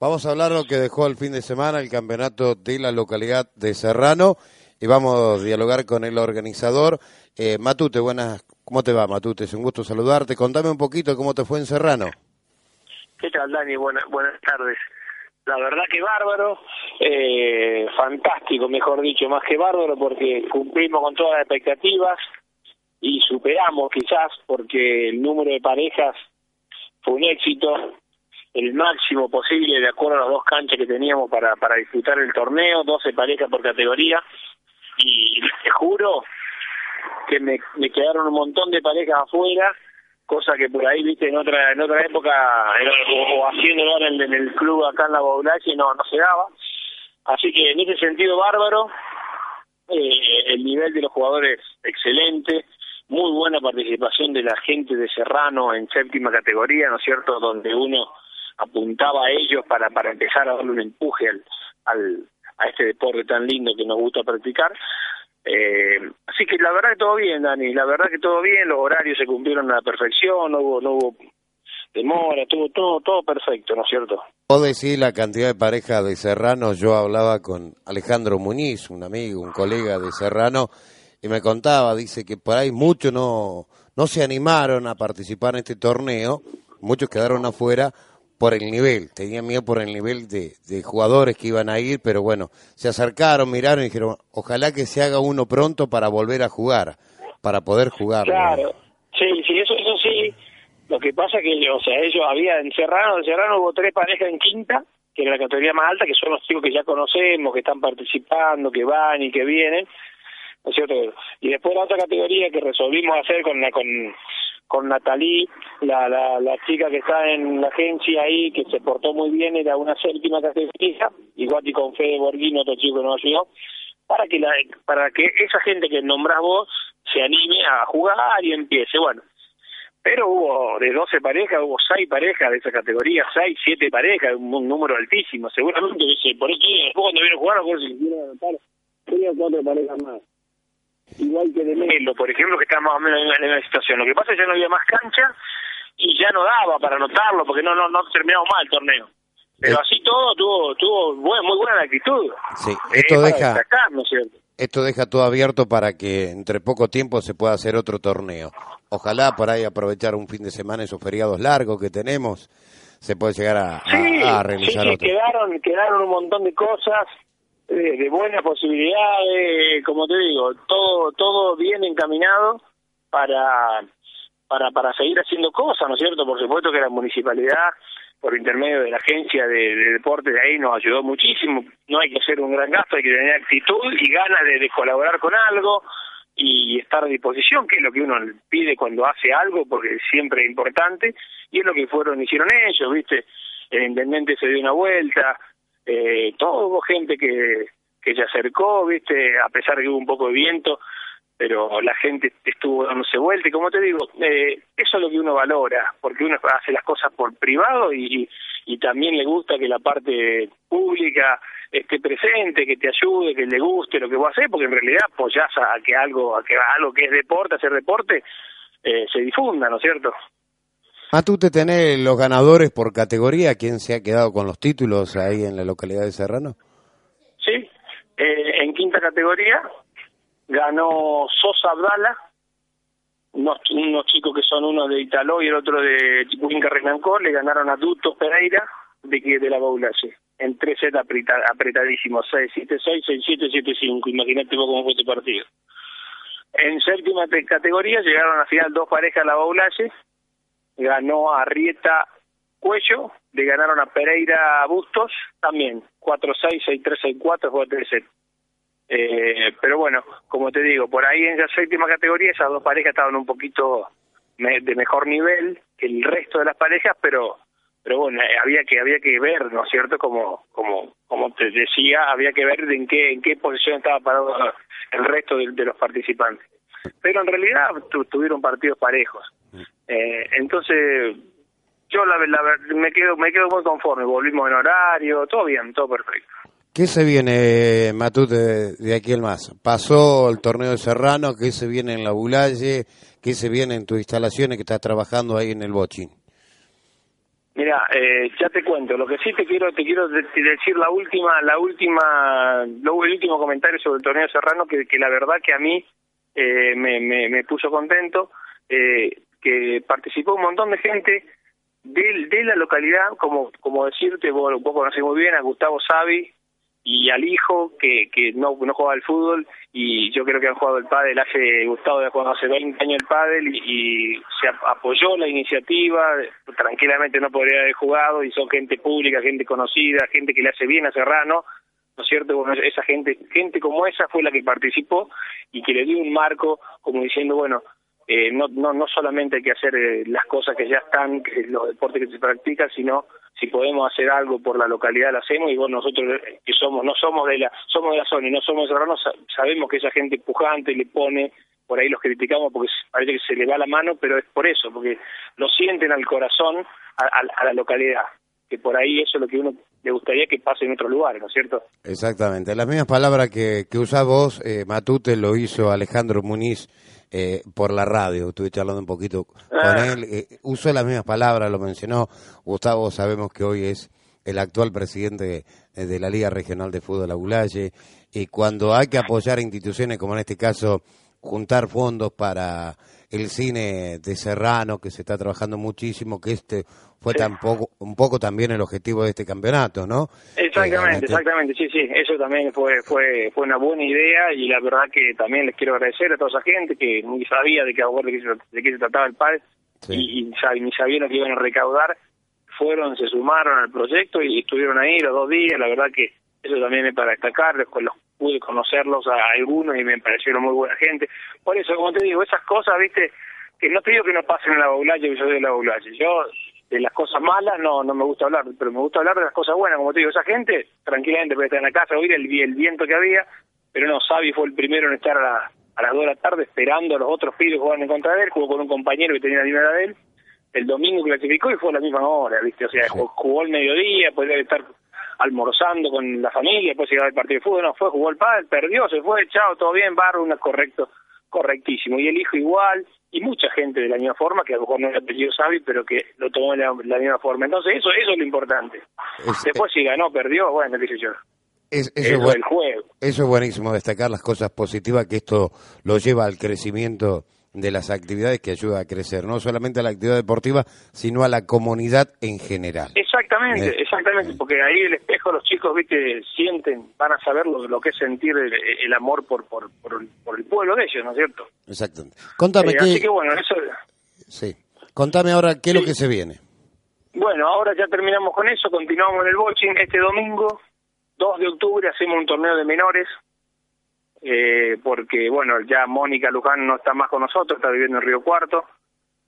Vamos a hablar lo que dejó el fin de semana el campeonato de la localidad de Serrano y vamos a dialogar con el organizador. Eh, Matute, buenas, ¿cómo te va Matute? Es un gusto saludarte. Contame un poquito cómo te fue en Serrano. ¿Qué tal, Dani? Buenas, buenas tardes. La verdad que bárbaro, eh, fantástico, mejor dicho, más que bárbaro, porque cumplimos con todas las expectativas y superamos quizás, porque el número de parejas fue un éxito, el máximo posible de acuerdo a las dos canchas que teníamos para, para disfrutar el torneo, 12 parejas por categoría, y te juro que me, me quedaron un montón de parejas afuera, cosa que por ahí, viste, en otra en otra época, o, haciéndolo en, en, el club acá en la y no, no se daba. Así que en ese sentido, bárbaro, eh, el nivel de los jugadores excelente, muy buena participación de la gente de Serrano en séptima categoría, ¿no es cierto?, donde uno apuntaba a ellos para, para empezar a darle un empuje al, al, a este deporte tan lindo que nos gusta practicar. Eh, así que la verdad que todo bien, Dani, la verdad que todo bien, los horarios se cumplieron a la perfección, no hubo, no hubo demora, estuvo todo, todo perfecto, ¿no es cierto? Vos decís la cantidad de parejas de Serrano, yo hablaba con Alejandro Muñiz, un amigo, un colega de Serrano, y me contaba, dice que por ahí muchos no, no se animaron a participar en este torneo, muchos quedaron afuera por el nivel, tenían miedo por el nivel de, de, jugadores que iban a ir, pero bueno, se acercaron, miraron y dijeron, ojalá que se haga uno pronto para volver a jugar, para poder jugar. Claro, sí, sí, eso, eso sí, lo que pasa que, o sea, ellos había en Serrano, en Serrano hubo tres parejas en quinta, que era la categoría más alta, que son los chicos que ya conocemos, que están participando, que van y que vienen, ¿no es cierto? Y después la otra categoría que resolvimos hacer con con con Natalí, la, la, la chica que está en la agencia ahí, que se portó muy bien, era una séptima categoría, igual que con Fede Borghino, otro chico que nos ayudó, para que, la, para que esa gente que nombras vos se anime a jugar y empiece. Bueno, pero hubo de 12 parejas, hubo 6 parejas de esa categoría, 6, 7 parejas, un, número altísimo. Seguramente, por eso, después cuando vieron jugar, por si quieren anotar, tenía cuatro parejas más igual que de Melo, por ejemplo, que está más o menos en la situación. Lo que pasa es que ya no había más cancha y ya no daba para anotarlo porque no no no terminamos mal el torneo. Pero eh. así todo tuvo tuvo muy buena la actitud. Sí, esto deja Esto deja todo abierto para que entre poco tiempo se pueda hacer otro torneo. Ojalá por ahí aprovechar un fin de semana esos feriados largos que tenemos se puede llegar a, a, realizar sí, quedaron quedaron un montón de cosas de, buenas posibilidades, como te digo, todo todo bien encaminado para para para seguir haciendo cosas, ¿no es cierto? Por supuesto que la municipalidad por intermedio de la agencia de, deporte de ahí nos ayudó muchísimo. No hay que hacer un gran gasto, hay que tener actitud y ganas de, colaborar con algo y estar a disposición, que es lo que uno pide cuando hace algo, porque siempre es importante, y es lo que fueron hicieron ellos, ¿viste? El intendente se dio una vuelta, eh, todo hubo gente que, se acercó, viste, a pesar de que hubo un poco de viento, pero la gente estuvo dándose vuelta y como te digo, eh, eso es lo que uno valora, porque uno hace las cosas por privado y, y también le gusta que la parte pública esté presente, que te ayude, que le guste lo que vos haces, porque en realidad apoyás a que algo, a que algo que es deporte, hacer deporte, eh, se difunda, ¿no es cierto? Ah, tú te tenés los ganadores por categoría, ¿quién se ha quedado con los títulos ahí en la localidad de Serrano? Sí, eh, en quinta categoría ganó Sosa Abdala, unos, chicos que son uno de Italo y el otro de Chipuquinca Renancor, le ganaron a Dutos Pereira de, la Baulache, en tres sets apretadísimos, 6-7-6, 6-7-7-5, imagínate cómo fue este partido. En séptima categoría llegaron a final dos parejas a la Baulache, ganó a Rieta Cuello, le ganaron a Pereira Bustos, también 4-6, 6-3, 6-4, 4-3 eh, pero bueno, como te digo, por ahí en la séptima categoría esas dos parejas estaban un poquito de mejor nivel que el resto de las parejas, pero pero bueno, eh, había que había que ver, ¿no es cierto? Como como como te decía, había que ver en qué en qué posición estaba parado el resto de los participantes. Pero en realidad tuvieron partidos parejos. Eh, entonces, yo la, la, me quedo me quedo muy conforme, volvimos en horario, todo bien, todo perfecto. ¿Qué se viene, Matute, de, aquí el más? Pasó el torneo de Serrano, ¿qué se viene en la Bulalle? ¿Qué se viene en tus instalaciones que estás trabajando ahí en el Bochín? Mira, eh, ya te cuento. Lo que sí te quiero te quiero decir la última la última el último comentario sobre el torneo Serrano que, que la verdad que a mí eh, me, me, me, puso contento eh, que participó un montón de gente de, de la localidad como como decirte vos, vos conocés muy bien a Gustavo Savi y al hijo que, que no, no juega al fútbol y yo creo que han jugado el pádel hace Gustavo de cuando hace 20 años el pádel y, se apoyó la iniciativa tranquilamente no podría haber jugado y son gente pública gente conocida gente que le hace bien a Serrano ¿no es cierto? Bueno, esa gente gente como esa fue la que participó y que le dio un marco como diciendo bueno eh, no, no, no solamente hay que hacer eh, las cosas que ya están, que los deportes que se practican, sino si podemos hacer algo por la localidad lo hacemos y bueno, nosotros eh, que somos, no somos de la, somos de la zona y no somos de Serrano, sabemos que esa gente pujante le pone, por ahí los criticamos porque parece que se le va la mano, pero es por eso, porque lo sienten al corazón, a, la localidad, que por ahí eso es lo que uno le gustaría que pase en otros lugares, ¿no es cierto? Exactamente, las mismas palabras que, que usás vos, Matute, lo hizo Alejandro Muniz eh, por la radio, estuve charlando un poquito con ah. él, eh, usó las mismas palabras, lo mencionó, Gustavo sabemos que hoy es el actual presidente de, la Liga Regional de Fútbol Agulaye, y cuando hay que apoyar instituciones como en este caso, juntar fondos para el cine de Serrano, que se está trabajando muchísimo, que este fue tampoco, un poco también el objetivo de este campeonato, ¿no? Exactamente, exactamente, sí, sí, eso también fue fue fue una buena idea y la verdad que también les quiero agradecer a toda esa gente que ni sabía de qué, de qué se trataba el PAD y, ni sabían que iban a recaudar, fueron, se sumaron al proyecto y estuvieron ahí los dos días, la verdad que eso también es para destacar, los pude conocerlos a algunos y me parecieron muy buena gente. Por eso, como te digo, esas cosas, viste, que no te digo que no pasen en la baulalle, yo soy de la baulalle. Yo, de las cosas malas, no no me gusta hablar, pero me gusta hablar de las cosas buenas. Como te digo, esa gente, tranquilamente puede estar en la casa, oír el, el viento que había, pero no, Sabi fue el primero en estar a, a las dos de la tarde esperando a los otros pibes jugar en contra de él, jugó con un compañero que tenía la misma edad de él. El domingo clasificó y fue a la misma hora, ¿viste? O sea, jugó, el mediodía, podría estar almorzando con la familia, después llegaba el partido de fútbol, no fue, jugó el padre, perdió, se fue, chao, todo bien, barro, una correcto, correctísimo. Y el hijo igual, y mucha gente de la misma forma, que a lo mejor no era apellido Sabi, pero que lo tomó de la, misma forma. Entonces eso, eso es lo importante. después si ganó, perdió, bueno, qué sé yo. Es, eso, es el juego. eso es buenísimo, destacar las cosas positivas que esto lo lleva al crecimiento de las actividades que ayuda a crecer, no solamente a la actividad deportiva, sino a la comunidad en general. Exactamente, eh, exactamente, porque ahí el espejo los chicos, viste, sienten, van a saber lo, lo que es sentir el, amor por, por, por, el pueblo de ellos, ¿no es cierto? Exactamente. Contame eh, Así que bueno, eso... Sí. Contame ahora qué es lo que se viene. Bueno, ahora ya terminamos con eso, continuamos en el boching este domingo, 2 de octubre, hacemos un torneo de menores, eh, porque bueno, ya Mónica Luján no está más con nosotros, está viviendo en Río Cuarto,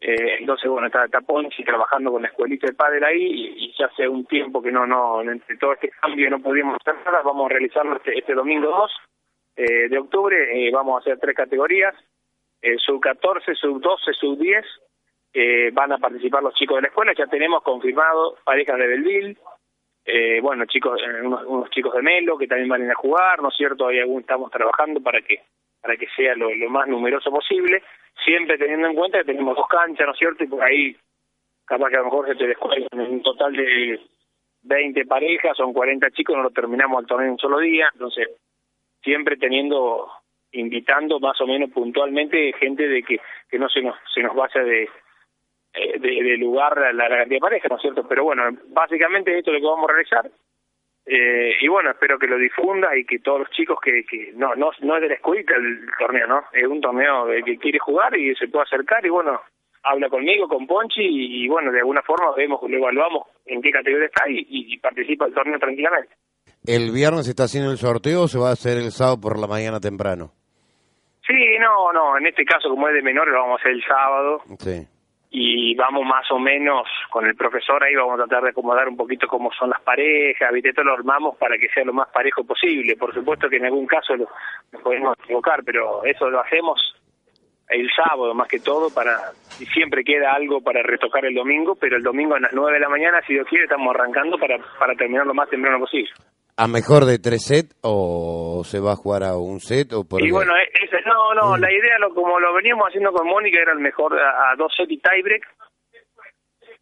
eh, entonces bueno, está, está Ponchi trabajando con la escuelita de padre ahí y, ya hace un tiempo que no, no, entre todo este cambio no pudimos hacer nada, vamos a realizarlo este, este domingo 2 eh, de octubre, vamos a hacer tres categorías, eh, sub 14, sub 12, sub 10, eh, van a participar los chicos de la escuela, ya tenemos confirmado parejas de Belville, eh, bueno, chicos, eh, unos, chicos de Melo que también van a jugar, ¿no es cierto? Hay algún, estamos trabajando para que para que sea lo, más numeroso posible, siempre teniendo en cuenta que tenemos dos canchas, ¿no es cierto? Y por ahí, capaz que a lo mejor se te en un total de 20 parejas, son 40 chicos, no lo terminamos al torneo en un solo día, entonces siempre teniendo, invitando más o menos puntualmente gente de que, que no se nos, se nos vaya de, eh, de, lugar la, la cantidad de parejas, ¿no es cierto? Pero bueno, básicamente esto es lo que vamos a realizar. Eh, y bueno, espero que lo difunda y que todos los chicos que, que no, no, no es de la escuelita el torneo, ¿no? Es un torneo de que quiere jugar y se puede acercar y bueno, habla conmigo, con Ponchi y, bueno, de alguna forma vemos, lo evaluamos en qué categoría está y, y, participa el torneo tranquilamente. ¿El viernes se está haciendo el sorteo o se va a hacer el sábado por la mañana temprano? Sí, no, no, en este caso como es de menores lo vamos a hacer el sábado. Sí y vamos más o menos con el profesor ahí vamos a tratar de acomodar un poquito cómo son las parejas, ¿viste? Todo lo armamos para que sea lo más parejo posible. Por supuesto que en algún caso lo, nos podemos equivocar, pero eso lo hacemos el sábado más que todo para y siempre queda algo para retocar el domingo, pero el domingo a las 9 de la mañana, si Dios quiere, estamos arrancando para, para terminar lo más temprano posible. ¿A mejor de tres sets o se va a jugar a un set? o por Y bueno, ese, no, no, mm. la idea, lo, como lo veníamos haciendo con Mónica, era el mejor a, dos sets y tiebreak.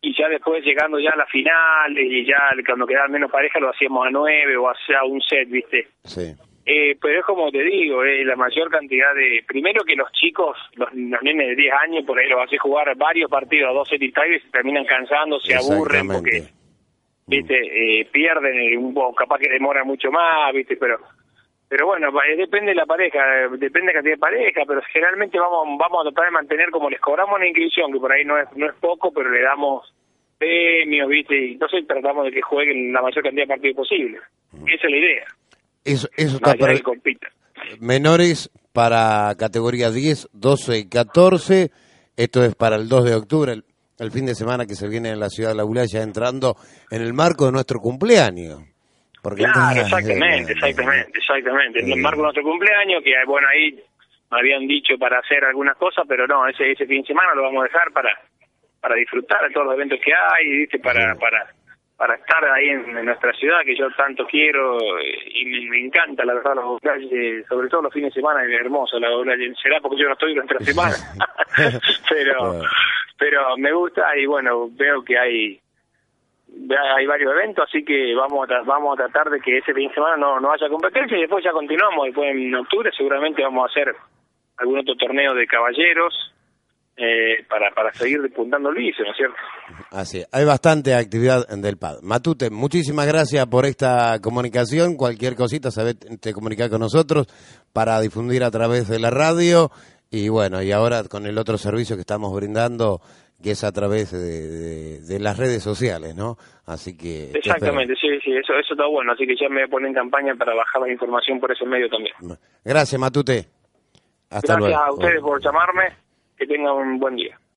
y ya después llegando ya a la final y ya cuando quedaban menos pareja lo hacíamos a nueve o hacia un set, ¿viste? Sí. Eh, pero es como te digo, eh, la mayor cantidad de... Primero que los chicos, los, los nenes de 10 años, por ahí los hace jugar varios partidos a dos set y se terminan cansando, se aburren porque, viste, eh, pierden un capaz que demoran mucho más, viste, pero pero bueno, eh, depende de la pareja, depende de la cantidad de pareja, pero generalmente vamos vamos a tratar de mantener como les cobramos una inscripción, que por ahí no es no es poco, pero le damos premios, ¿viste? Y entonces tratamos de que jueguen la mayor cantidad de partidos posible. Esa es la idea. Eso, eso está para... Menores para categoría 10, 12 y 14. Esto es para el 2 de octubre, el, fin de semana que se viene en la ciudad de La Gula, ya entrando en el marco de nuestro cumpleaños. Porque claro, exactamente, exactamente, exactamente. En el marco de nuestro cumpleaños, que bueno, ahí me habían dicho para hacer algunas cosas, pero no, ese, ese fin de semana lo vamos a dejar para para disfrutar de todos los eventos que hay, ¿viste? para para para estar ahí en, nuestra ciudad que yo tanto quiero y me, encanta la verdad los calles, sobre todo los fines de semana es hermoso la será porque yo no estoy durante la semana. Pero pero me gusta y bueno veo que hay hay varios eventos, así que vamos a, vamos a tratar de que ese fin de semana no, no haya competencia y después ya continuamos. Después en octubre seguramente vamos a hacer algún otro torneo de caballeros eh, para, para seguir despuntando el vicio, ¿no es cierto? Así, hay bastante actividad en del PAD. Matute, muchísimas gracias por esta comunicación. Cualquier cosita, sabes, te comunicar con nosotros para difundir a través de la radio. Y bueno, y ahora con el otro servicio que estamos brindando, que es a través de, las redes sociales, ¿no? Así que... Exactamente, sí, sí, eso, eso está bueno, así que ya me voy a en campaña para bajar la información por ese medio también. Gracias, Matute. Hasta Gracias a ustedes por llamarme, que tengan un buen día.